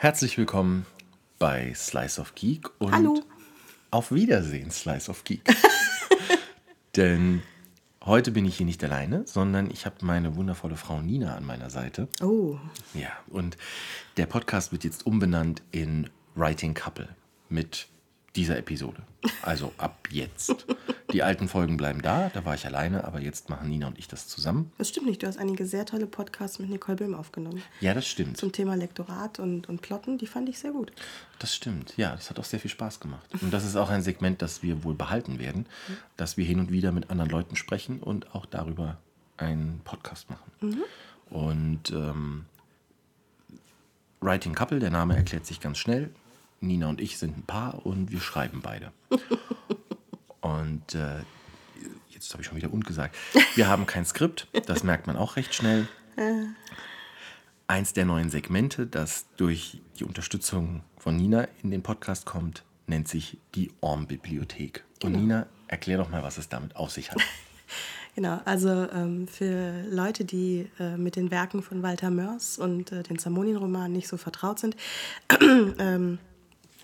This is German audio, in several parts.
Herzlich willkommen bei Slice of Geek und Hallo. auf Wiedersehen, Slice of Geek. Denn heute bin ich hier nicht alleine, sondern ich habe meine wundervolle Frau Nina an meiner Seite. Oh, Ja, und der Podcast wird jetzt umbenannt in Writing Couple mit dieser Episode. Also ab jetzt. Die alten Folgen bleiben da, da war ich alleine, aber jetzt machen Nina und ich das zusammen. das stimmt nicht. Du hast einige sehr tolle Podcasts mit Nicole Böhm aufgenommen. Ja, das stimmt. Zum Thema Lektorat und, und Plotten, die fand ich sehr gut. Das stimmt, ja, das hat auch sehr viel Spaß gemacht. Und das ist auch ein Segment, das wir wohl behalten werden, dass wir hin und wieder mit anderen Leuten sprechen und auch darüber einen Podcast machen. Und ähm, Writing Couple, der Name erklärt sich ganz schnell. Nina und ich sind ein Paar und wir schreiben beide. und äh, jetzt habe ich schon wieder und gesagt. Wir haben kein Skript, das merkt man auch recht schnell. Eins der neuen Segmente, das durch die Unterstützung von Nina in den Podcast kommt, nennt sich die Orm-Bibliothek. Und Nina, erklär doch mal, was es damit auf sich hat. Genau, also ähm, für Leute, die äh, mit den Werken von Walter Mörs und äh, den Zamonin-Romanen nicht so vertraut sind, ähm,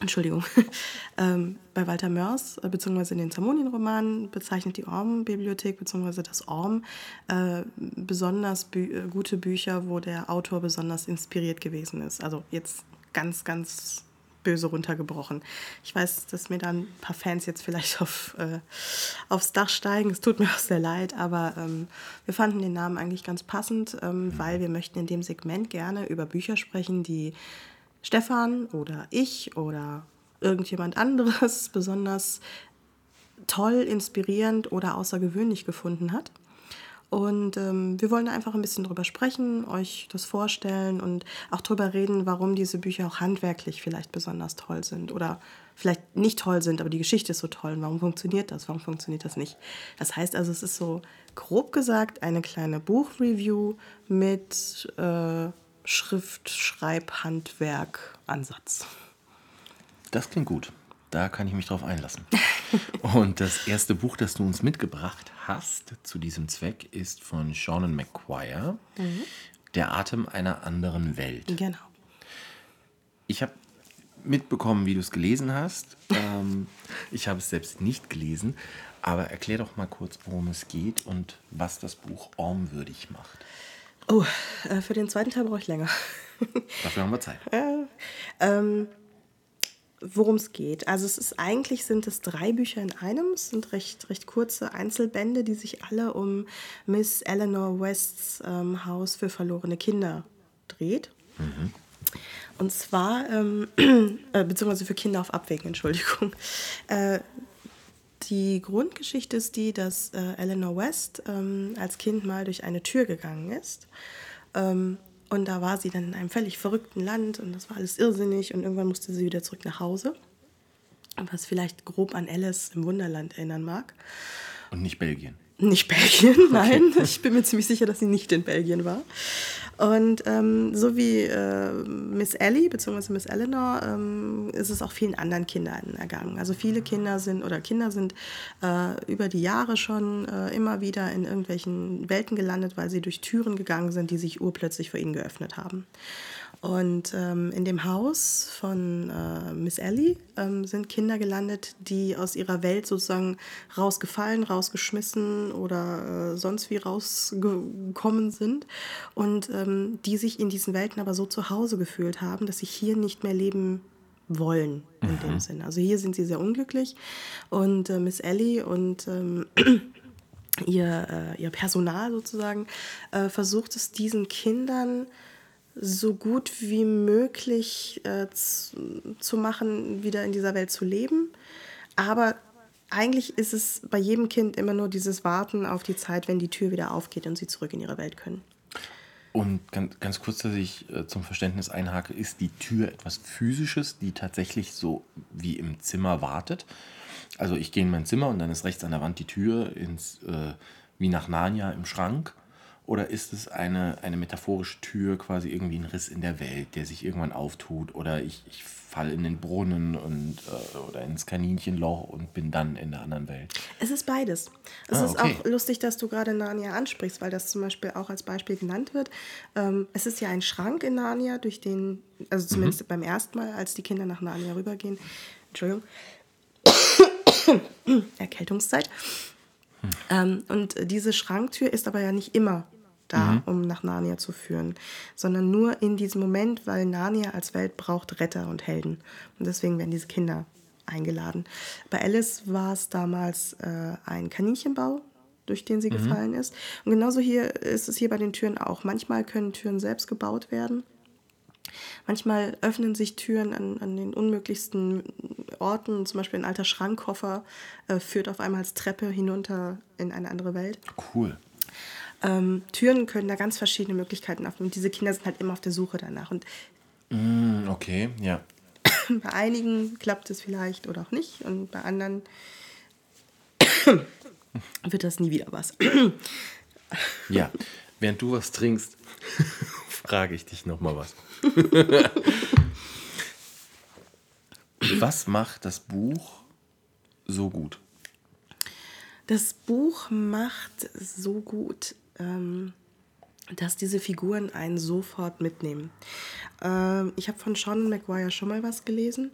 Entschuldigung, ähm, bei Walter Mörs äh, beziehungsweise in den Zamonin-Romanen bezeichnet die Orm-Bibliothek beziehungsweise das Orm äh, besonders bü äh, gute Bücher, wo der Autor besonders inspiriert gewesen ist. Also jetzt ganz, ganz böse runtergebrochen. Ich weiß, dass mir da ein paar Fans jetzt vielleicht auf, äh, aufs Dach steigen. Es tut mir auch sehr leid, aber ähm, wir fanden den Namen eigentlich ganz passend, ähm, weil wir möchten in dem Segment gerne über Bücher sprechen, die Stefan oder ich oder irgendjemand anderes besonders toll, inspirierend oder außergewöhnlich gefunden hat. Und ähm, wir wollen einfach ein bisschen drüber sprechen, euch das vorstellen und auch drüber reden, warum diese Bücher auch handwerklich vielleicht besonders toll sind oder vielleicht nicht toll sind, aber die Geschichte ist so toll. Und warum funktioniert das? Warum funktioniert das nicht? Das heißt also, es ist so grob gesagt eine kleine Buchreview mit äh, Schrift, Schreib, Handwerk, Ansatz. Das klingt gut. Da kann ich mich drauf einlassen. Und das erste Buch, das du uns mitgebracht hast zu diesem Zweck, ist von Seanan McQuire, Der Atem einer anderen Welt. Genau. Ich habe mitbekommen, wie du es gelesen hast. Ähm, ich habe es selbst nicht gelesen, aber erklär doch mal kurz, worum es geht und was das Buch ormwürdig macht. Oh, äh, für den zweiten Teil brauche ich länger. Dafür haben wir Zeit. ähm, worum es geht. Also es ist eigentlich sind es drei Bücher in einem. Es sind recht, recht kurze Einzelbände, die sich alle um Miss Eleanor Wests ähm, Haus für verlorene Kinder dreht. Und zwar, ähm, äh, beziehungsweise für Kinder auf Abwägen, Entschuldigung. Äh, die Grundgeschichte ist die, dass äh, Eleanor West ähm, als Kind mal durch eine Tür gegangen ist. Ähm, und da war sie dann in einem völlig verrückten Land und das war alles irrsinnig und irgendwann musste sie wieder zurück nach Hause. Was vielleicht grob an Alice im Wunderland erinnern mag. Und nicht Belgien. Nicht Belgien, nein. Ich bin mir ziemlich sicher, dass sie nicht in Belgien war. Und ähm, so wie äh, Miss Ellie bzw. Miss Eleanor ähm, ist es auch vielen anderen Kindern ergangen. Also viele Kinder sind oder Kinder sind äh, über die Jahre schon äh, immer wieder in irgendwelchen Welten gelandet, weil sie durch Türen gegangen sind, die sich urplötzlich vor ihnen geöffnet haben. Und ähm, in dem Haus von äh, Miss Ellie ähm, sind Kinder gelandet, die aus ihrer Welt sozusagen rausgefallen, rausgeschmissen oder äh, sonst wie rausgekommen sind und ähm, die sich in diesen Welten aber so zu Hause gefühlt haben, dass sie hier nicht mehr leben wollen in dem Sinne. Also hier sind sie sehr unglücklich und äh, Miss Ellie und ähm, ihr, äh, ihr Personal sozusagen äh, versucht es diesen Kindern so gut wie möglich äh, zu, zu machen, wieder in dieser Welt zu leben. Aber eigentlich ist es bei jedem Kind immer nur dieses Warten auf die Zeit, wenn die Tür wieder aufgeht und sie zurück in ihre Welt können. Und ganz, ganz kurz, dass ich äh, zum Verständnis einhake, ist die Tür etwas Physisches, die tatsächlich so wie im Zimmer wartet? Also ich gehe in mein Zimmer und dann ist rechts an der Wand die Tür ins, äh, wie nach Narnia im Schrank. Oder ist es eine, eine metaphorische Tür, quasi irgendwie ein Riss in der Welt, der sich irgendwann auftut? Oder ich, ich falle in den Brunnen und, äh, oder ins Kaninchenloch und bin dann in der anderen Welt? Es ist beides. Es Ah, ist okay. auch lustig, dass du gerade Narnia ansprichst, weil das zum Beispiel auch als Beispiel genannt wird. Ähm, es ist ja ein Schrank in Narnia, durch den, also zumindest Mhm. beim ersten Mal, als die Kinder nach Narnia rübergehen. Entschuldigung. Erkältungszeit. Ähm, und diese Schranktür ist aber ja nicht immer da, um nach Narnia zu führen, sondern nur in diesem Moment, weil Narnia als Welt braucht Retter und Helden. Und deswegen werden diese Kinder eingeladen. Bei Alice war es damals äh, ein Kaninchenbau, durch den sie gefallen ist. Und genauso hier ist es hier bei den Türen auch. Manchmal können Türen selbst gebaut werden. Manchmal öffnen sich Türen an, an den unmöglichsten Orten, zum Beispiel ein alter Schrankkoffer äh, führt auf einmal als Treppe hinunter in eine andere Welt. Cool. Ähm, Türen können da ganz verschiedene Möglichkeiten öffnen und diese Kinder sind halt immer auf der Suche danach. Und Hm, okay, ja. bei einigen klappt es vielleicht oder auch nicht und bei anderen wird das nie wieder was. Ja. Während du was trinkst, frage ich dich nochmal was. was macht das Buch so gut? Das Buch macht so gut, dass diese Figuren einen sofort mitnehmen. Ähm, ich habe von Sean McGuire schon mal was gelesen.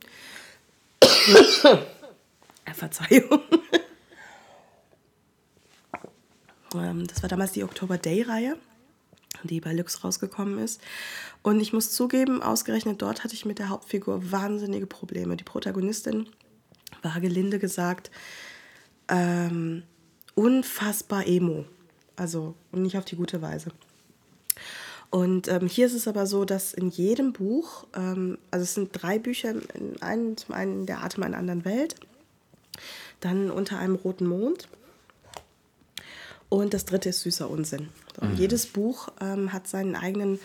Verzeihung. ähm, das war damals die Oktober Day-Reihe, die bei Lux rausgekommen ist. Und ich muss zugeben, ausgerechnet dort hatte ich mit der Hauptfigur wahnsinnige Probleme. Die Protagonistin war gelinde gesagt ähm, unfassbar emo. Also, und nicht auf die gute Weise. Und ähm, hier ist es aber so, dass in jedem Buch, ähm, also es sind drei Bücher, in einem, zum einen Der Atem einer anderen Welt, dann Unter einem roten Mond und das dritte ist Süßer Unsinn. Und jedes Buch ähm, hat seinen eigenen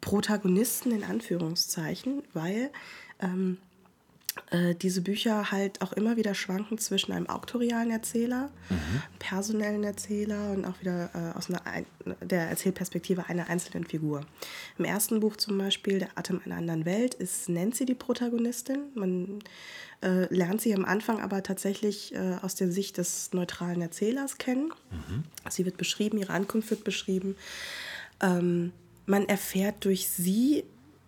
Protagonisten in Anführungszeichen, weil ähm, äh, diese Bücher halt auch immer wieder schwanken zwischen einem auktorialen Erzähler, einem personellen Erzähler und auch wieder äh, aus einer, ein- der Erzählperspektive einer einzelnen Figur. Im ersten Buch zum Beispiel, Der Atem einer anderen Welt, ist Nancy die Protagonistin. Man äh, lernt sie am Anfang aber tatsächlich äh, aus der Sicht des neutralen Erzählers kennen. Sie wird beschrieben, ihre Ankunft wird beschrieben. Ähm, man erfährt durch sie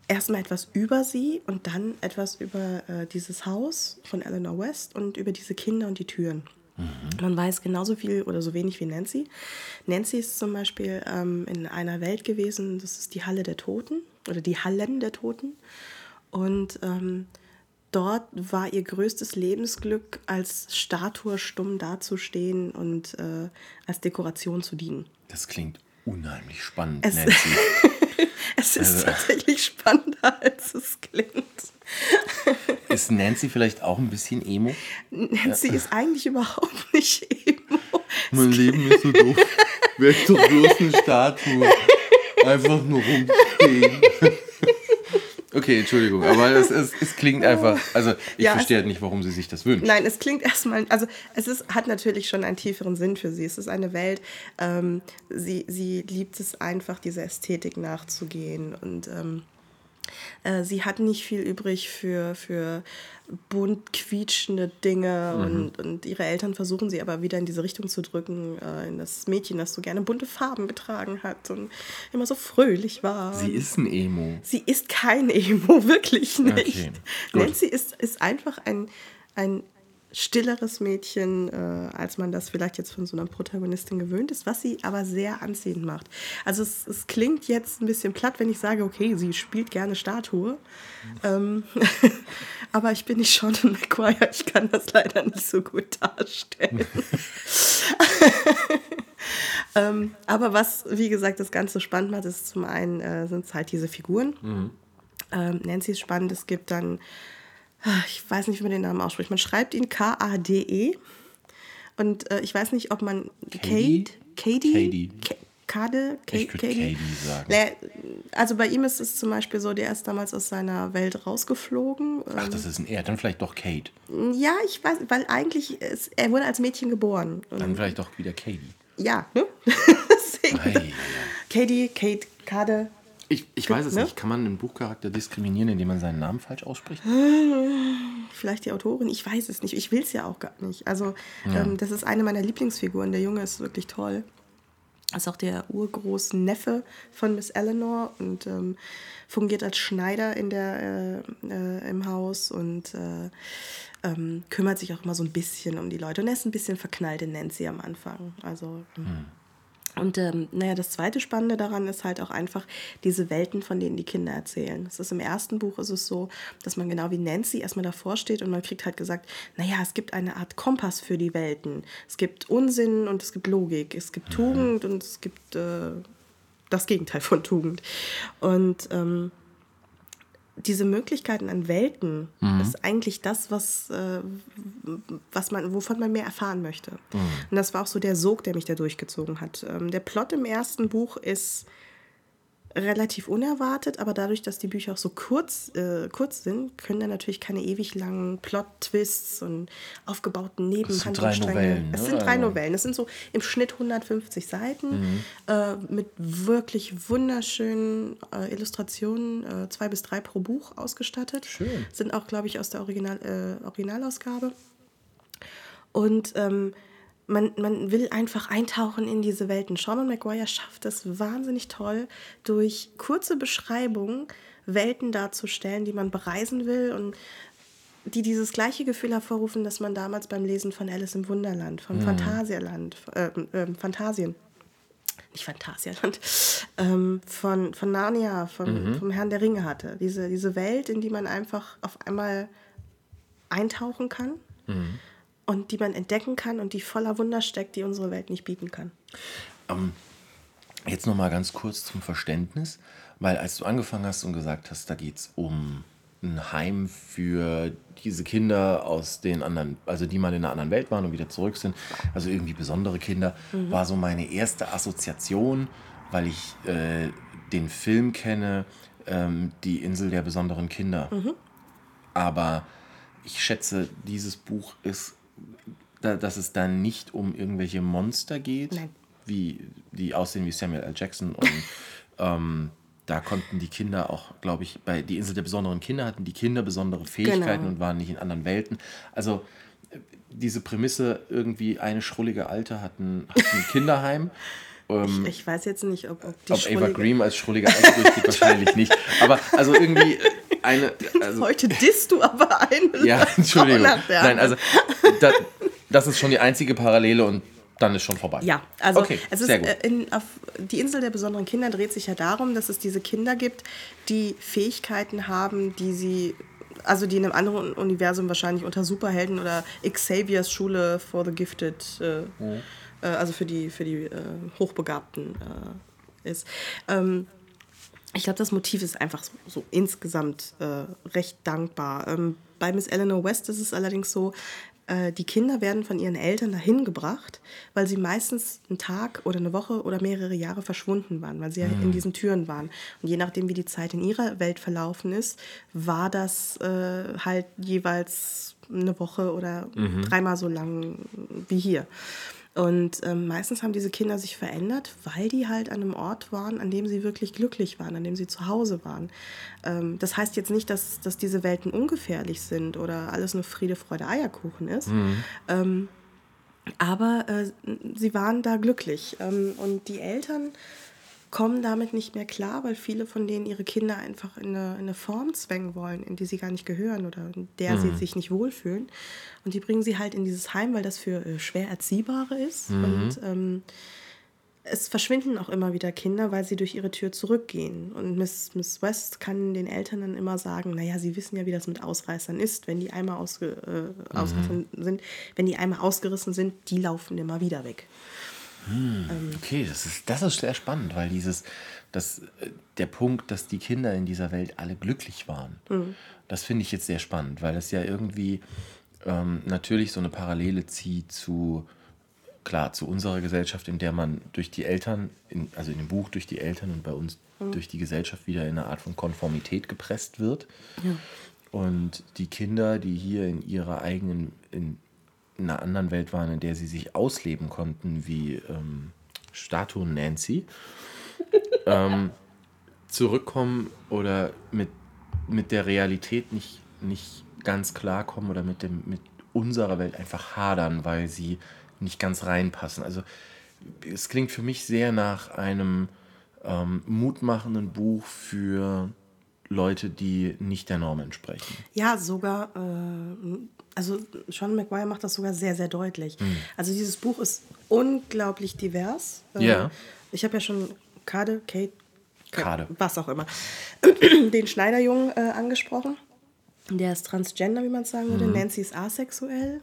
erstmal etwas über sie und dann etwas über äh, dieses Haus von Eleanor West und über diese Kinder und die Türen. Man weiß genauso viel oder so wenig wie Nancy. Nancy ist zum Beispiel ähm, in einer Welt gewesen, das ist die Halle der Toten oder die Hallen der Toten. Und ähm, dort war ihr größtes Lebensglück, als Statue stumm dazustehen und äh, als Dekoration zu dienen. Das klingt unheimlich spannend, Es- Nancy. Es ist Also- tatsächlich spannender, als es klingt. Ist Nancy vielleicht auch ein bisschen emo? Nancy ist eigentlich überhaupt nicht emo. Mein Leben ist so doof. Werd doch bloß eine Statue. Einfach nur rumstehen. Okay, Entschuldigung, aber es, es, es klingt einfach. Also, ich Ja, verstehe halt nicht, warum sie sich das wünscht. Nein, es klingt erstmal, also es ist, hat natürlich schon einen tieferen Sinn für sie. Es ist eine Welt, ähm, sie, sie liebt es einfach, dieser Ästhetik nachzugehen und ähm, äh, sie hat nicht viel übrig für, für bunt quietschende Dinge und, und ihre Eltern versuchen sie aber wieder in diese Richtung zu drücken, äh, in das Mädchen, das so gerne bunte Farben getragen hat und immer so fröhlich war. Sie ist ein Emo. Sie ist kein Emo, wirklich nicht. Okay. Nancy ist, ist einfach ein, ein stilleres Mädchen, äh, als man das vielleicht jetzt von so einer Protagonistin gewöhnt ist, was sie aber sehr anziehend macht. Also es, es klingt jetzt ein bisschen platt, wenn ich sage, okay, sie spielt gerne Statue. Ähm, aber ich bin nicht Sean McGuire, ich kann das leider nicht so gut darstellen. ähm, aber was, wie gesagt, das Ganze spannend macht, ist zum einen äh, sind es halt diese Figuren. Ähm, Nancy ist spannend, es gibt dann, ich weiß nicht, wie man den Namen ausspricht, man schreibt ihn K-A-D-E. Und äh, ich weiß nicht, ob man Cady? Kate, Katie, Cady. Ka- Kade, Ka- Ich würde Katie sagen. Naja, Also bei ihm ist es zum Beispiel so, der ist damals aus seiner Welt rausgeflogen. Ach, das ist ein Er, dann vielleicht doch Kate. Ja, ich weiß, weil eigentlich ist, er wurde als Mädchen geboren. Dann vielleicht doch wieder Katie. ja, ne? Deswegen Katie, Kate, Kade. Ich, ich weiß es Ne? nicht. Kann man einen Buchcharakter diskriminieren, indem man seinen Namen falsch ausspricht? Vielleicht die Autorin, ich weiß es nicht. Ich will es ja auch gar nicht. Also, Ja. ähm, das ist eine meiner Lieblingsfiguren. Der Junge ist wirklich toll. Ist auch der urgroße Neffe von Miss Eleanor und ähm, fungiert als Schneider in der, äh, äh, im Haus und äh, ähm, kümmert sich auch immer so ein bisschen um die Leute. Und er ist ein bisschen verknallt in Nancy am Anfang. Also. ähm, Und ähm, naja, das zweite Spannende daran ist halt auch einfach diese Welten, von denen die Kinder erzählen. Es ist im ersten Buch ist es so, dass man genau wie Nancy erstmal davor steht und man kriegt halt gesagt, naja, es gibt eine Art Kompass für die Welten. Es gibt Unsinn und es gibt Logik. Es gibt Tugend und es gibt äh, das Gegenteil von Tugend. Und ähm, diese Möglichkeiten an Welten ist eigentlich das, was, äh, was man, wovon man mehr erfahren möchte. Und das war auch so der Sog, der mich da durchgezogen hat. Ähm, der Plot im ersten Buch ist relativ unerwartet, aber dadurch, dass die Bücher auch so kurz, äh, kurz sind, können da natürlich keine ewig langen Plot-Twists und aufgebauten sind drei Nebenhandlungsstränge. Novellen, Es ne? sind drei Also- Novellen. Es sind so im Schnitt 150 Seiten äh, mit wirklich wunderschönen äh, Illustrationen, äh, zwei bis drei pro Buch ausgestattet. Schön. Sind auch, glaube ich, aus der Original, äh, Originalausgabe. Und ähm, man, man will einfach eintauchen in diese Welten. Sean Maguire schafft es wahnsinnig toll, durch kurze Beschreibungen Welten darzustellen, die man bereisen will und die dieses gleiche Gefühl hervorrufen, das man damals beim Lesen von Alice im Wunderland, von Phantasialand, äh, äh, Phantasien, nicht Phantasialand, ähm, von, von Narnia, von, vom Herrn der Ringe hatte. Diese, diese Welt, in die man einfach auf einmal eintauchen kann und die man entdecken kann und die voller Wunder steckt, die unsere Welt nicht bieten kann. Jetzt noch mal ganz kurz zum Verständnis, weil als du angefangen hast und gesagt hast, da geht es um ein Heim für diese Kinder aus den anderen, also die mal in einer anderen Welt waren und wieder zurück sind, also irgendwie besondere Kinder, war so meine erste Assoziation, weil ich äh, den Film kenne, ähm, Die Insel der besonderen Kinder. Aber ich schätze, dieses Buch ist, dass es da nicht um irgendwelche Monster geht, Nein. wie die aussehen wie Samuel L. Jackson und ähm, da konnten die Kinder auch, glaube ich, bei Die Insel der besonderen Kinder hatten die Kinder besondere Fähigkeiten Genau. und waren nicht in anderen Welten. Also äh, diese Prämisse, irgendwie eine schrullige Alte hat ein, hat ein Kinderheim. Ähm, Ich weiß jetzt nicht, ob, ob die ob schrullige- Green als schrullige Alte durchgeht, wahrscheinlich nicht. Aber also irgendwie äh, eine. Also, Heute disst du aber eine ja, Entschuldigung. Nein, also da, das ist schon die einzige Parallele und dann ist schon vorbei. Ja, also okay, es ist, sehr gut. äh, in, auf, die Insel der besonderen Kinder dreht sich ja darum, dass es diese Kinder gibt, die Fähigkeiten haben, die sie, also die in einem anderen Universum wahrscheinlich unter Superhelden oder Xaviers Schule for the Gifted, äh, äh, also für die, für die äh, Hochbegabten äh, ist. Ähm, ich glaube, das Motiv ist einfach so, so insgesamt äh, recht dankbar. Ähm, bei Miss Eleanor West ist es allerdings so, äh, die Kinder werden von ihren Eltern dahin gebracht, weil sie meistens einen Tag oder eine Woche oder mehrere Jahre verschwunden waren, weil sie ja in diesen Türen waren. Und je nachdem, wie die Zeit in ihrer Welt verlaufen ist, war das äh, halt jeweils eine Woche oder dreimal so lang wie hier. Und ähm, meistens haben diese Kinder sich verändert, weil die halt an einem Ort waren, an dem sie wirklich glücklich waren, an dem sie zu Hause waren. Ähm, das heißt jetzt nicht, dass, dass diese Welten ungefährlich sind oder alles nur Friede, Freude, Eierkuchen ist. Ähm, aber äh, sie waren da glücklich. Ähm, und die Eltern kommen damit nicht mehr klar, weil viele von denen ihre Kinder einfach in eine, in eine Form zwängen wollen, in die sie gar nicht gehören oder in der sie sich nicht wohlfühlen. Und die bringen sie halt in dieses Heim, weil das für äh, schwer Erziehbare ist. Und ähm, es verschwinden auch immer wieder Kinder, weil sie durch ihre Tür zurückgehen. Und Miss, Miss West kann den Eltern dann immer sagen, naja, sie wissen ja, wie das mit Ausreißern ist. Wenn die einmal ausge, äh, ausgerissen sind, wenn die einmal ausgerissen sind, die laufen immer wieder weg. Okay, das ist, das ist sehr spannend, weil dieses, das, äh, der Punkt, dass die Kinder in dieser Welt alle glücklich waren, das finde ich jetzt sehr spannend, weil das ja irgendwie ähm, natürlich so eine Parallele zieht zu, klar, zu unserer Gesellschaft, in der man durch die Eltern, in, also in dem Buch durch die Eltern und bei uns durch die Gesellschaft wieder in eine Art von Konformität gepresst wird. Und die Kinder, die hier in ihrer eigenen, in einer anderen Welt waren, in der sie sich ausleben konnten, wie ähm, Statue Nancy ähm, zurückkommen oder mit, mit der Realität nicht, nicht ganz klarkommen oder mit, dem, mit unserer Welt einfach hadern, weil sie nicht ganz reinpassen. Also es klingt für mich sehr nach einem ähm, mutmachenden Buch für Leute, die nicht der Norm entsprechen. Ja, sogar, äh, also Sean McGuire macht das sogar sehr, sehr deutlich. Mhm. Also dieses Buch ist unglaublich divers. Äh, ja. Ich habe ja schon Kade, Kate, Kade. was auch immer, den Schneiderjungen äh, angesprochen. Der ist transgender, wie man sagen würde. Mhm. Nancy ist asexuell.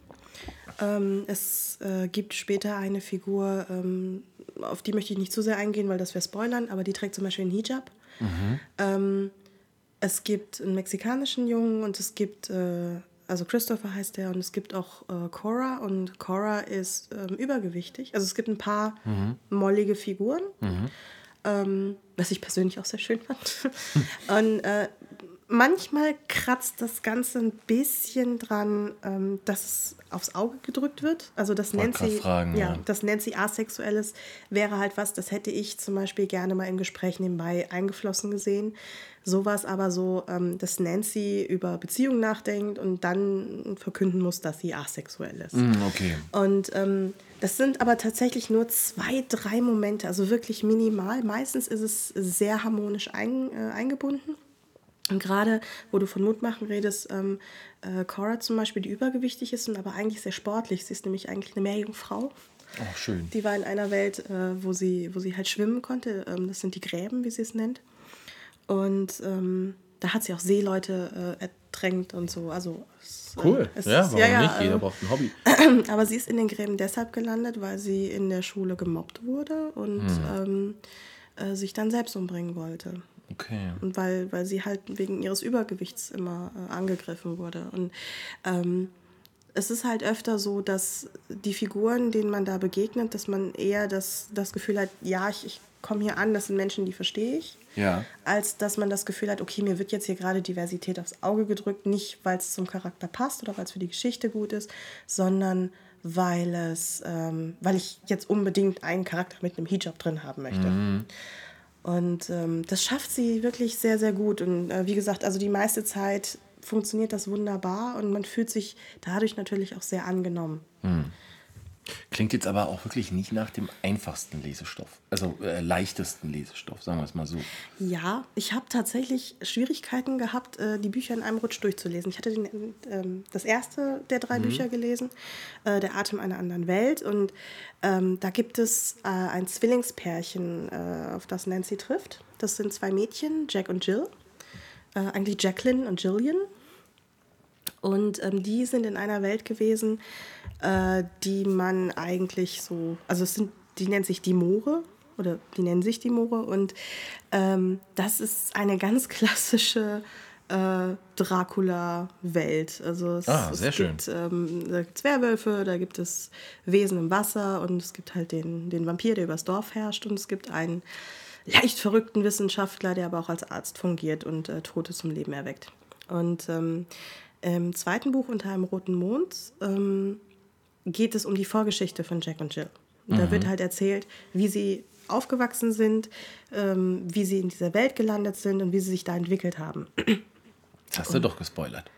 Ähm, es äh, gibt später eine Figur, ähm, auf die möchte ich nicht zu sehr eingehen, weil das wäre Spoilern, aber die trägt zum Beispiel einen Hijab. Mhm. Ähm, es gibt einen mexikanischen Jungen und es gibt, äh, also Christopher heißt der, und es gibt auch äh, Cora und Cora ist ähm, übergewichtig. Also es gibt ein paar mhm. mollige Figuren, mhm. ähm, was ich persönlich auch sehr schön fand. und äh, manchmal kratzt das Ganze ein bisschen dran, ähm, dass es aufs Auge gedrückt wird. Also dass Nancy, fragen, ja, ja, dass Nancy asexuell ist, wäre halt was, das hätte ich zum Beispiel gerne mal im Gespräch nebenbei eingeflossen gesehen. So war es aber so, ähm, dass Nancy über Beziehungen nachdenkt und dann verkünden muss, dass sie asexuell ist. Mm, okay. Und ähm, das sind aber tatsächlich nur zwei, drei Momente, also wirklich minimal. Meistens ist es sehr harmonisch ein, äh, eingebunden. Und gerade, wo du von Mutmachen redest, ähm, äh, Cora zum Beispiel, die übergewichtig ist und aber eigentlich sehr sportlich. Sie ist nämlich eigentlich eine Meerjungfrau. Oh, schön. Die war in einer Welt, äh, wo, sie, wo sie halt schwimmen konnte. Ähm, das sind die Gräben, wie sie es nennt. Und ähm, da hat sie auch Seeleute äh, ertränkt und so. Also es, äh, cool. Es ja, warum ja, ja, nicht? Jeder äh, braucht ein Hobby. Aber sie ist in den Gräben deshalb gelandet, weil sie in der Schule gemobbt wurde und hm. ähm, äh, sich dann selbst umbringen wollte. Okay. Und weil, weil sie halt wegen ihres Übergewichts immer äh, angegriffen wurde. Und ähm, es ist halt öfter so, dass die Figuren, denen man da begegnet, dass man eher das, das Gefühl hat, ja, ich, ich komme hier an, das sind Menschen, die verstehe ich. Ja. Als dass man das Gefühl hat, okay, mir wird jetzt hier gerade Diversität aufs Auge gedrückt, nicht weil es zum Charakter passt oder weil es für die Geschichte gut ist, sondern weil es, ähm, weil ich jetzt unbedingt einen Charakter mit einem Hijab drin haben möchte. Mhm. Und ähm, das schafft sie wirklich sehr, sehr gut. Und äh, wie gesagt, also die meiste Zeit funktioniert das wunderbar und man fühlt sich dadurch natürlich auch sehr angenommen. Mhm. Klingt jetzt aber auch wirklich nicht nach dem einfachsten Lesestoff, also äh, leichtesten Lesestoff, sagen wir es mal so. Ja, ich habe tatsächlich Schwierigkeiten gehabt, äh, die Bücher in einem Rutsch durchzulesen. Ich hatte den, ähm, das erste der drei mhm. Bücher gelesen, äh, Der Atem einer anderen Welt. Und ähm, da gibt es äh, ein Zwillingspärchen, äh, auf das Nancy trifft. Das sind zwei Mädchen, Jack und Jill. Äh, eigentlich Jacqueline und Jillian. Und ähm, die sind in einer Welt gewesen, äh, die man eigentlich so, also es sind, die nennt sich die Moore oder die nennen sich die Moore und ähm, das ist eine ganz klassische äh, Dracula-Welt. Also es, ah, sehr es gibt ähm, da gibt's Werwölfe, da gibt es Wesen im Wasser und es gibt halt den, den Vampir, der übers Dorf herrscht und es gibt einen leicht verrückten Wissenschaftler, der aber auch als Arzt fungiert und äh, Tote zum Leben erweckt. Und ähm, im zweiten Buch unter einem roten Mond ähm, geht es um die Vorgeschichte von Jack und Jill. Und mhm. da wird halt erzählt, wie sie aufgewachsen sind, ähm, wie sie in dieser Welt gelandet sind und wie sie sich da entwickelt haben. Das hast du doch gespoilert.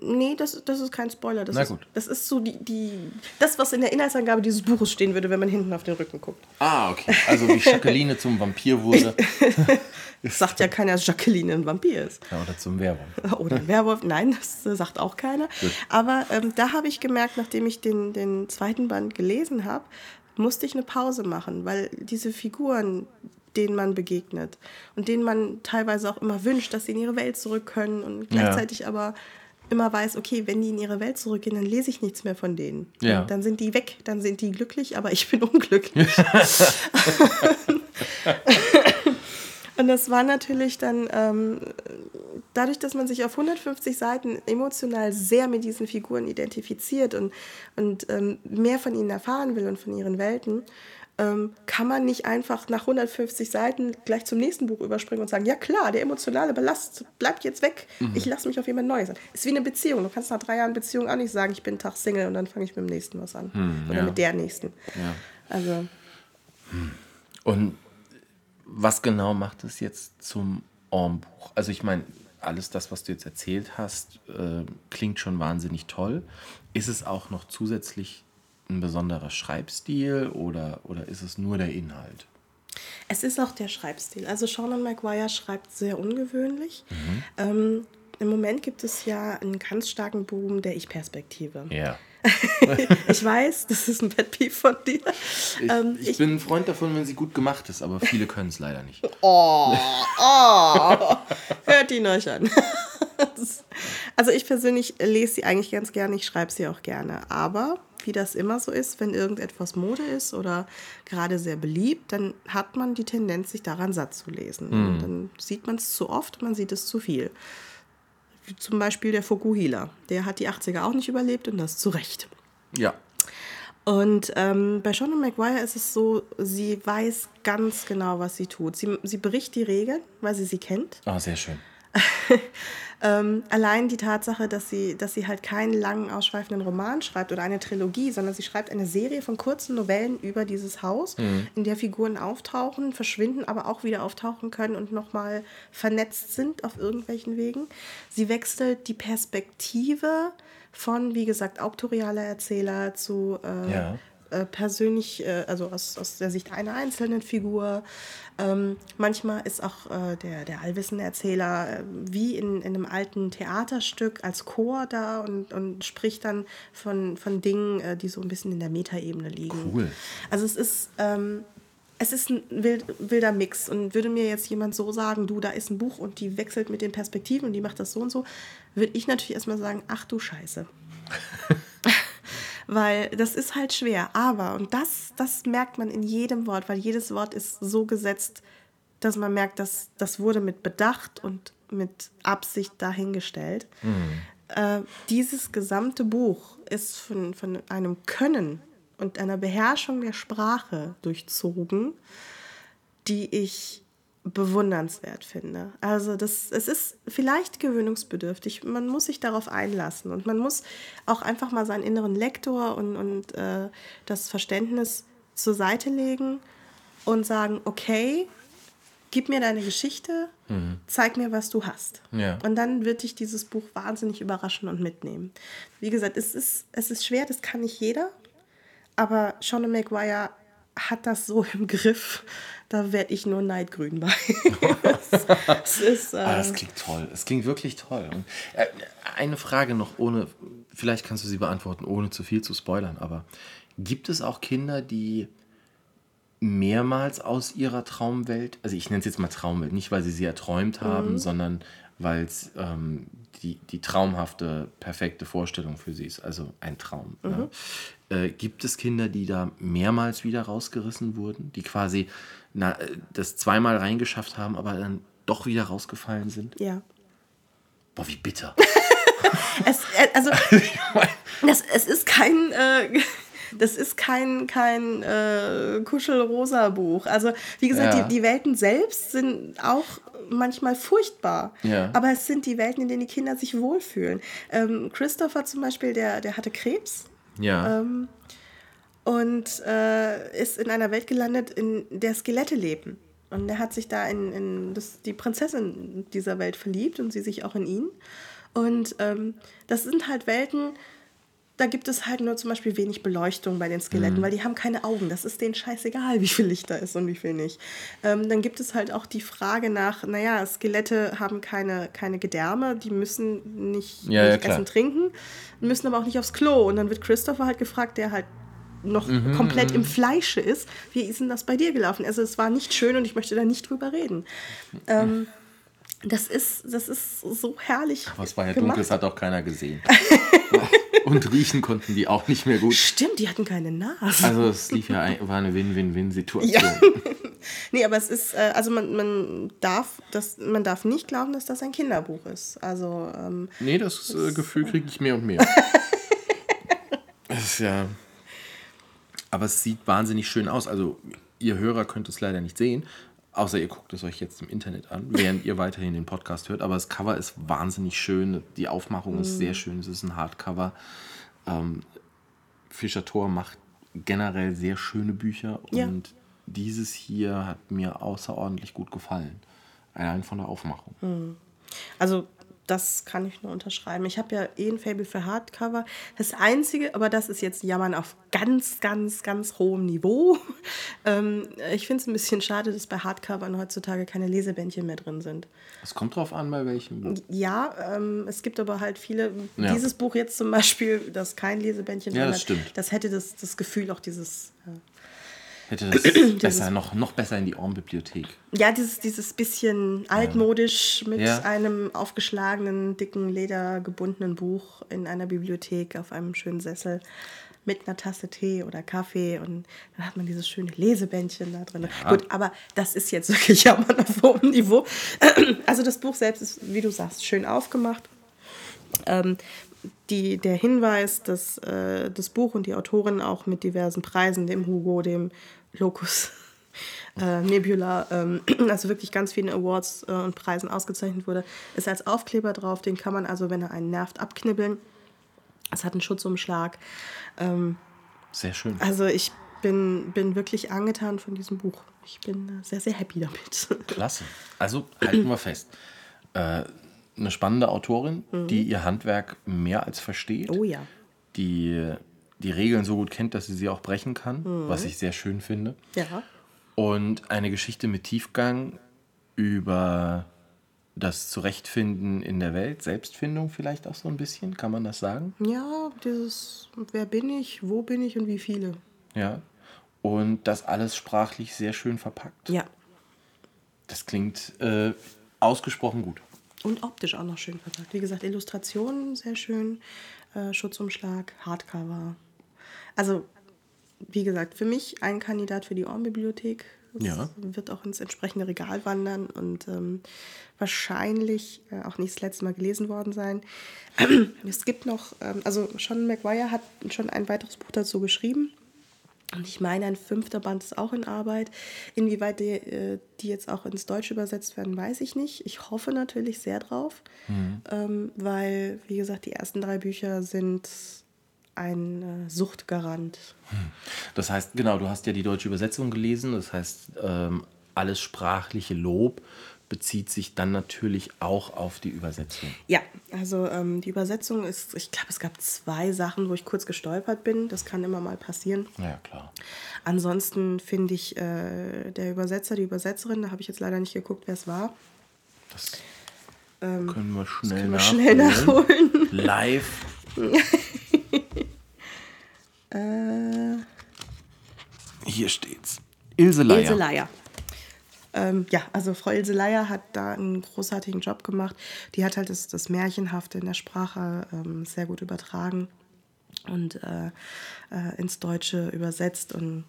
Nee, das, das ist kein Spoiler. Das Na ist, gut. Das ist so die, die, das, was in der Inhaltsangabe dieses Buches stehen würde, wenn man hinten auf den Rücken guckt. Ah, okay. Also wie Jacqueline zum Vampir wurde. sagt ja keiner, dass Jacqueline ein Vampir ist. Ja, oder zum Werwolf. Oder Werwolf. Nein, das äh, sagt auch keiner. Gut. Aber ähm, da habe ich gemerkt, nachdem ich den, den zweiten Band gelesen habe, musste ich eine Pause machen, weil diese Figuren, denen man begegnet und denen man teilweise auch immer wünscht, dass sie in ihre Welt zurück können und gleichzeitig ja. aber immer weiß, okay, wenn die in ihre Welt zurückgehen, dann lese ich nichts mehr von denen. Ja. dann sind die weg, dann sind die glücklich, aber ich bin unglücklich. und das war natürlich dann ähm, dadurch, dass man sich auf 150 Seiten emotional sehr mit diesen Figuren identifiziert und, und ähm, mehr von ihnen erfahren will und von ihren Welten, ähm, kann man nicht einfach nach 150 Seiten gleich zum nächsten Buch überspringen und sagen, ja klar, der emotionale Ballast bleibt jetzt weg, mhm. ich lasse mich auf jemand Neues an. Ist wie eine Beziehung. Du kannst nach drei Jahren Beziehung auch nicht sagen, ich bin einen Tag Single und dann fange ich mit dem nächsten was an. Mhm, Oder ja. mit der nächsten. Ja. Also. Und was genau macht es jetzt zum Ormbuch? Also ich meine, alles das, was du jetzt erzählt hast, äh, klingt schon wahnsinnig toll. Ist es auch noch zusätzlich ein besonderer Schreibstil oder, oder ist es nur der Inhalt? Es ist auch der Schreibstil. Also Sean Maguire schreibt sehr ungewöhnlich. Ähm, Im Moment gibt es ja einen ganz starken Boom der Ich-Perspektive. Ja. ich weiß, das ist ein Pet Peeve von dir. Ich, Ähm, ich, bin ein Freund davon, wenn sie gut gemacht ist, aber viele können es leider nicht. Oh, oh, hört ihn euch an. Also ich persönlich lese sie eigentlich ganz gerne, ich schreibe sie auch gerne. Aber wie das immer so ist, wenn irgendetwas Mode ist oder gerade sehr beliebt, dann hat man die Tendenz, sich daran satt zu lesen. Und Dann sieht man es zu oft, man sieht es zu viel. Wie Zum Beispiel der Fukuhila. Der hat die 80er auch nicht überlebt und das zu Recht. Ja. Und ähm, bei Sean Maguire ist es so, sie weiß ganz genau, was sie tut. Sie, sie bricht die Regeln, weil sie sie kennt. Ah, sehr schön. Ähm, allein die Tatsache, dass sie, dass sie halt keinen langen, ausschweifenden Roman schreibt oder eine Trilogie, sondern sie schreibt eine Serie von kurzen Novellen über dieses Haus, in der Figuren auftauchen, verschwinden, aber auch wieder auftauchen können und nochmal vernetzt sind auf irgendwelchen Wegen. Sie wechselt die Perspektive von, wie gesagt, auktorialer Erzähler zu äh, Ja. Äh, persönlich, äh, also aus, aus der Sicht einer einzelnen Figur. Ähm, manchmal ist auch äh, der, der allwissende Erzähler äh, wie in, in einem alten Theaterstück als Chor da und, und spricht dann von, von Dingen, äh, die so ein bisschen in der Metaebene liegen. Cool. Also es ist, ähm, es ist ein wild, wilder Mix. Und würde mir jetzt jemand so sagen, du, da ist ein Buch und die wechselt mit den Perspektiven und die macht das so und so, würde ich natürlich erstmal sagen, ach du Scheiße. weil das ist halt schwer. Aber, und das, das merkt man in jedem Wort, weil jedes Wort ist so gesetzt, dass man merkt, dass das wurde mit Bedacht und mit Absicht dahingestellt. Äh, dieses gesamte Buch ist von, von einem Können und einer Beherrschung der Sprache durchzogen, die ich bewundernswert finde. Also das, es ist vielleicht gewöhnungsbedürftig. Man muss sich darauf einlassen und man muss auch einfach mal seinen inneren Lektor und, und äh, das Verständnis zur Seite legen und sagen, okay, gib mir deine Geschichte, zeig mir, was du hast. Ja. Und dann wird dich dieses Buch wahnsinnig überraschen und mitnehmen. Wie gesagt, es ist, es ist schwer, das kann nicht jeder. Aber Sean Maguire hat das so im Griff, da werde ich nur neidgrün bei. es, es ist, äh, Ah, das klingt toll. Es klingt wirklich toll. Und, äh, eine Frage noch, ohne, vielleicht kannst du sie beantworten, ohne zu viel zu spoilern, aber gibt es auch Kinder, die mehrmals aus ihrer Traumwelt, also ich nenne es jetzt mal Traumwelt, nicht weil sie sie erträumt haben, sondern weil es ähm, die, die traumhafte, perfekte Vorstellung für sie ist, also ein Traum. Ja. Äh, gibt es Kinder, die da mehrmals wieder rausgerissen wurden, die quasi na, äh, das zweimal reingeschafft haben, aber dann doch wieder rausgefallen sind? ja. Boah, wie bitter. Es, äh, also, das, es ist kein. Äh, das ist kein, kein äh, Kuschelrosa-Buch. Also, wie gesagt, Ja. die, die Welten selbst sind auch manchmal furchtbar. Ja. Aber es sind die Welten, in denen die Kinder sich wohlfühlen. Ähm, Christopher zum Beispiel, der, der hatte Krebs. Ja. Ähm, und äh, ist in einer Welt gelandet, in der Skelette leben. Und er hat sich da in, in das, die Prinzessin dieser Welt verliebt und sie sich auch in ihn. Und ähm, das sind halt Welten, da gibt es halt nur zum Beispiel wenig Beleuchtung bei den Skeletten, weil die haben keine Augen. Das ist denen scheißegal, wie viel Licht da ist und wie viel nicht. Ähm, dann gibt es halt auch die Frage nach, naja, Skelette haben keine, keine Gedärme, die müssen nicht, Ja, ja, nicht klar. essen, trinken, müssen aber auch nicht aufs Klo. Und dann wird Christopher halt gefragt, der halt noch komplett im Fleische ist. Wie ist denn das bei dir gelaufen? Also es war nicht schön und ich möchte da nicht drüber reden. Ähm, das ist, das ist so herrlich. Aber es war ja gemacht. dunkel, es hat auch keiner gesehen. Und riechen konnten die auch nicht mehr gut. Stimmt, die hatten keine Nase. Also es lief ja ein, war eine Win-Win-Win-Situation. Ja. nee, aber es ist, äh, also man, man, darf das, man darf nicht glauben, dass das ein Kinderbuch ist. Also, ähm, Nee, das äh, Gefühl kriege ich mehr und mehr. das ist ja. Aber es sieht wahnsinnig schön aus. Also, ihr Hörer könnt es leider nicht sehen, außer ihr guckt es euch jetzt im Internet an, während ihr weiterhin den Podcast hört. Aber das Cover ist wahnsinnig schön. Die Aufmachung ist sehr schön. Es ist ein Hardcover. Ähm, Fischer Thor macht generell sehr schöne Bücher Ja. und dieses hier hat mir außerordentlich gut gefallen. Allein von der Aufmachung. Also das kann ich nur unterschreiben. Ich habe ja eh ein Fable für Hardcover. Das Einzige, aber das ist jetzt Jammern auf ganz, ganz, ganz hohem Niveau. Ähm, ich finde es ein bisschen schade, dass bei Hardcovern heutzutage keine Lesebändchen mehr drin sind. Es kommt drauf an, bei welchem Buch. Ja, ähm, es gibt aber halt viele. Ja. Dieses Buch jetzt zum Beispiel, das kein Lesebändchen Ja, drin das hat, stimmt. das hätte das, das Gefühl auch dieses. Hätte das besser, noch, noch besser in die Ohrenbibliothek. Ja, dieses, dieses bisschen altmodisch mit Ja. einem aufgeschlagenen, dicken, ledergebundenen Buch in einer Bibliothek auf einem schönen Sessel mit einer Tasse Tee oder Kaffee und dann hat man dieses schöne Lesebändchen da drin. Gut, aber das ist jetzt wirklich ja mal auf hohem Niveau. Also das Buch selbst ist, wie du sagst, schön aufgemacht. Ähm, die, der Hinweis, dass äh, das Buch und die Autorin auch mit diversen Preisen, dem Hugo, dem Locus, äh, Nebula, ähm, also wirklich ganz vielen Awards äh, und Preisen ausgezeichnet wurde, ist als Aufkleber drauf. Den kann man also, wenn er einen nervt, abknibbeln. Es hat einen Schutzumschlag. Ähm, Sehr schön. also ich bin, bin wirklich angetan von diesem Buch. Ich bin äh, sehr, sehr happy damit. Klasse. Also halten wir fest. Äh, eine spannende Autorin, die ihr Handwerk mehr als versteht. Oh ja. Die die Regeln so gut kennt, dass sie sie auch brechen kann, was ich sehr schön finde. Ja. Und eine Geschichte mit Tiefgang über das Zurechtfinden in der Welt, Selbstfindung vielleicht auch so ein bisschen, kann man das sagen? Ja, dieses, wer bin ich, wo bin ich und wie viele. Ja. Und das alles sprachlich sehr schön verpackt. Ja. Das klingt äh, ausgesprochen gut. Und optisch auch noch schön verpackt. Wie gesagt, Illustrationen sehr schön, äh, Schutzumschlag, Hardcover. Also, wie gesagt, für mich ein Kandidat für die Ohrenbibliothek. Ja. wird auch ins entsprechende Regal wandern und ähm, wahrscheinlich äh, auch nicht das letzte Mal gelesen worden sein. es gibt noch, ähm, also Sean McGuire hat schon ein weiteres Buch dazu geschrieben. Und ich meine, ein fünfter Band ist auch in Arbeit. Inwieweit die, äh, die jetzt auch ins Deutsche übersetzt werden, weiß ich nicht. Ich hoffe natürlich sehr drauf, ähm, weil, wie gesagt, die ersten drei Bücher sind ein äh, Suchtgarant. Das heißt, genau, du hast ja die deutsche Übersetzung gelesen. Das heißt, ähm, alles sprachliche Lob bezieht sich dann natürlich auch auf die Übersetzung. Ja, also ähm, die Übersetzung ist, ich glaube, es gab zwei Sachen, wo ich kurz gestolpert bin. Das kann immer mal passieren. Ja, klar. Ansonsten finde ich äh, der Übersetzer, die Übersetzerin, da habe ich jetzt leider nicht geguckt, wer es war. Das können wir schnell, können wir schnell nachholen. Live. Äh, Hier steht's. Ilse Leier. Ilse Leier. Ähm, ja, also Frau Ilse Leier hat da einen großartigen Job gemacht. Die hat halt das, das Märchenhafte in der Sprache ähm, sehr gut übertragen und äh, äh, ins Deutsche übersetzt. Und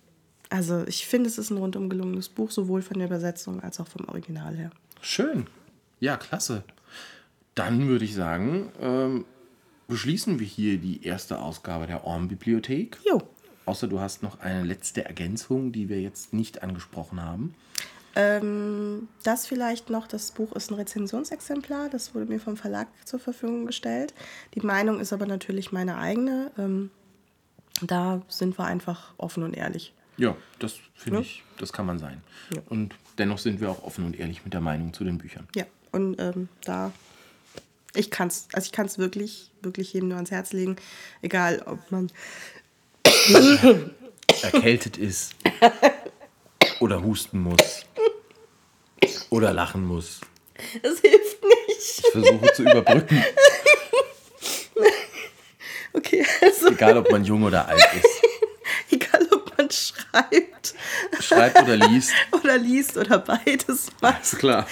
also ich finde, es ist ein rundum gelungenes Buch, sowohl von der Übersetzung als auch vom Original her. Schön. Ja, klasse. Dann würde ich sagen, ähm, beschließen wir hier die erste Ausgabe der Orm-Bibliothek. Jo. Außer du hast noch eine letzte Ergänzung, die wir jetzt nicht angesprochen haben. Ähm, das vielleicht noch, das Buch ist ein Rezensionsexemplar, das wurde mir vom Verlag zur Verfügung gestellt. Die Meinung ist aber natürlich meine eigene. Ähm, da sind wir einfach offen und ehrlich. Ja, das finde Ja. ich, das kann man sein. Ja. Und dennoch sind wir auch offen und ehrlich mit der Meinung zu den Büchern. Ja, und ähm, da, ich kann es, also ich kann es wirklich, wirklich jedem nur ans Herz legen, egal ob man, Erkältet ist oder husten muss oder lachen muss. es hilft nicht. Ich versuche zu überbrücken, Okay, also egal ob man jung oder alt ist. egal ob man schreibt Schreibt oder liest. oder liest oder beides macht. Ist klar.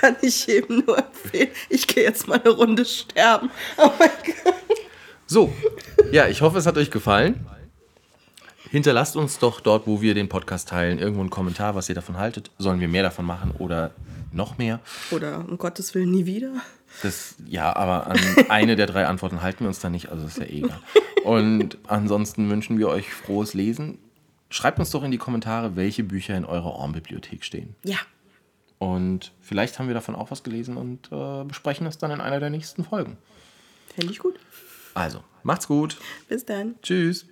Kann ich jedem nur empfehlen. Ich gehe jetzt mal eine Runde sterben. Oh mein Gott. So, ja, ich hoffe, es hat euch gefallen. Hinterlasst uns doch dort, wo wir den Podcast teilen, irgendwo einen Kommentar, was ihr davon haltet. Sollen wir mehr davon machen oder noch mehr? Oder um Gottes Willen nie wieder. Das, ja, aber an eine der drei Antworten halten wir uns da nicht, also ist ja eh egal. Und ansonsten wünschen wir euch frohes Lesen. Schreibt uns doch in die Kommentare, welche Bücher in eurer Orm-Bibliothek stehen. Ja. Und vielleicht haben wir davon auch was gelesen und äh, besprechen es dann in einer der nächsten Folgen. Fände ich gut. Also, macht's gut. Bis dann. Tschüss.